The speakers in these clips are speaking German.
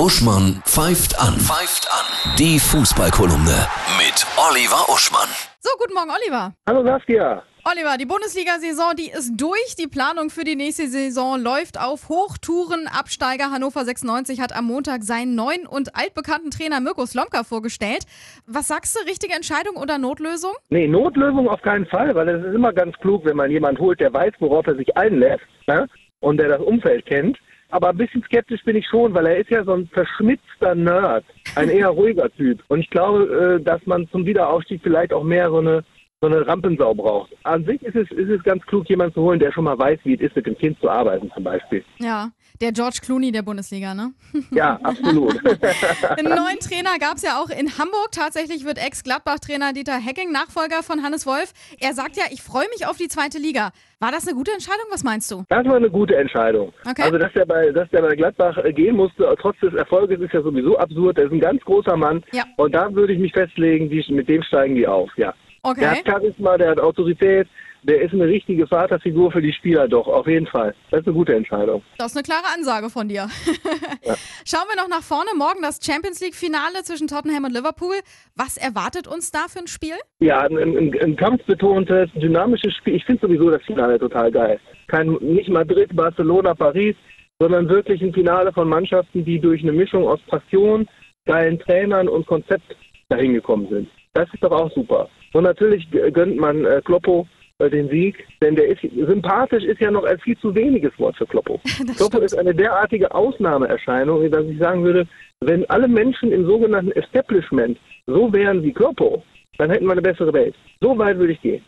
Uschmann pfeift an. Pfeift an. Die Fußballkolumne mit Oliver Uschmann. So, guten Morgen, Oliver. Hallo Saskia. Oliver, die Bundesliga-Saison, die ist durch. Die Planung für die nächste Saison läuft auf Hochtouren. Absteiger Hannover 96 hat am Montag seinen neuen und altbekannten Trainer Mirko Slomka vorgestellt. Was sagst du, richtige Entscheidung oder Notlösung? Nee, Notlösung auf keinen Fall, weil es ist immer ganz klug, wenn man jemanden holt, der weiß, worauf er sich einlässt ne? und der das Umfeld kennt. Aber ein bisschen skeptisch bin ich schon, weil er ist ja so ein verschmitzter Nerd, ein eher ruhiger Typ. Und ich glaube, äh, dass man zum Wiederaufstieg vielleicht auch mehr so eine so eine Rampensau braucht. An sich ist es, ist es ganz klug, jemanden zu holen, der schon mal weiß, wie es ist, mit dem Kind zu arbeiten zum Beispiel. Ja, der George Clooney der Bundesliga, ne? Ja, absolut. Einen neuen Trainer gab es ja auch in Hamburg. Tatsächlich wird Ex-Gladbach-Trainer Dieter Hecking Nachfolger von Hannes Wolf. Er sagt ja, ich freue mich auf die zweite Liga. War das eine gute Entscheidung? Was meinst du? Das war eine gute Entscheidung. Okay. Also, dass der, bei, dass der bei Gladbach äh, gehen musste, trotz des Erfolges, ist ja sowieso absurd. Er ist ein ganz großer Mann. Ja. Und da würde ich mich festlegen, die, mit dem steigen die auf, ja. Der Okay. hat Charisma, der hat Autorität, der ist eine richtige Vaterfigur für die Spieler, doch, auf jeden Fall. Das ist eine gute Entscheidung. Das ist eine klare Ansage von dir. Schauen wir noch nach vorne. Morgen das Champions League-Finale zwischen Tottenham und Liverpool. Was erwartet uns da für ein Spiel? Ja, ein, ein, ein kampfbetontes, dynamisches Spiel. Ich finde sowieso das Finale total geil. Kein, nicht Madrid, Barcelona, Paris, sondern wirklich ein Finale von Mannschaften, die durch eine Mischung aus Passion, geilen Trainern und Konzept dahin gekommen sind. Das ist doch auch super. Und natürlich gönnt man äh, Kloppo äh, den Sieg, denn der ist sympathisch ist ja noch ein viel zu weniges Wort für Kloppo. Das Kloppo stimmt. ist eine derartige Ausnahmeerscheinung, dass ich sagen würde, wenn alle Menschen im sogenannten Establishment so wären wie Kloppo, dann hätten wir eine bessere Welt. So weit würde ich gehen.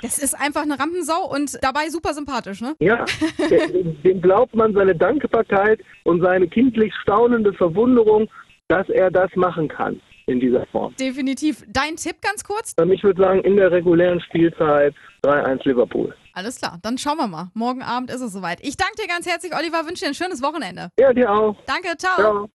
Das ist einfach eine Rampensau und dabei super sympathisch, ne? Ja, dem, dem glaubt man seine Dankbarkeit und seine kindlich staunende Verwunderung, dass er das machen kann in dieser Form. Definitiv. Dein Tipp ganz kurz? Ähm, Ich würde sagen, in der regulären Spielzeit 3-1 Liverpool. Alles klar, dann schauen wir mal. Morgen Abend ist es soweit. Ich danke dir ganz herzlich, Oliver, wünsche dir ein schönes Wochenende. Ja, dir auch. Danke, ciao. Ciao.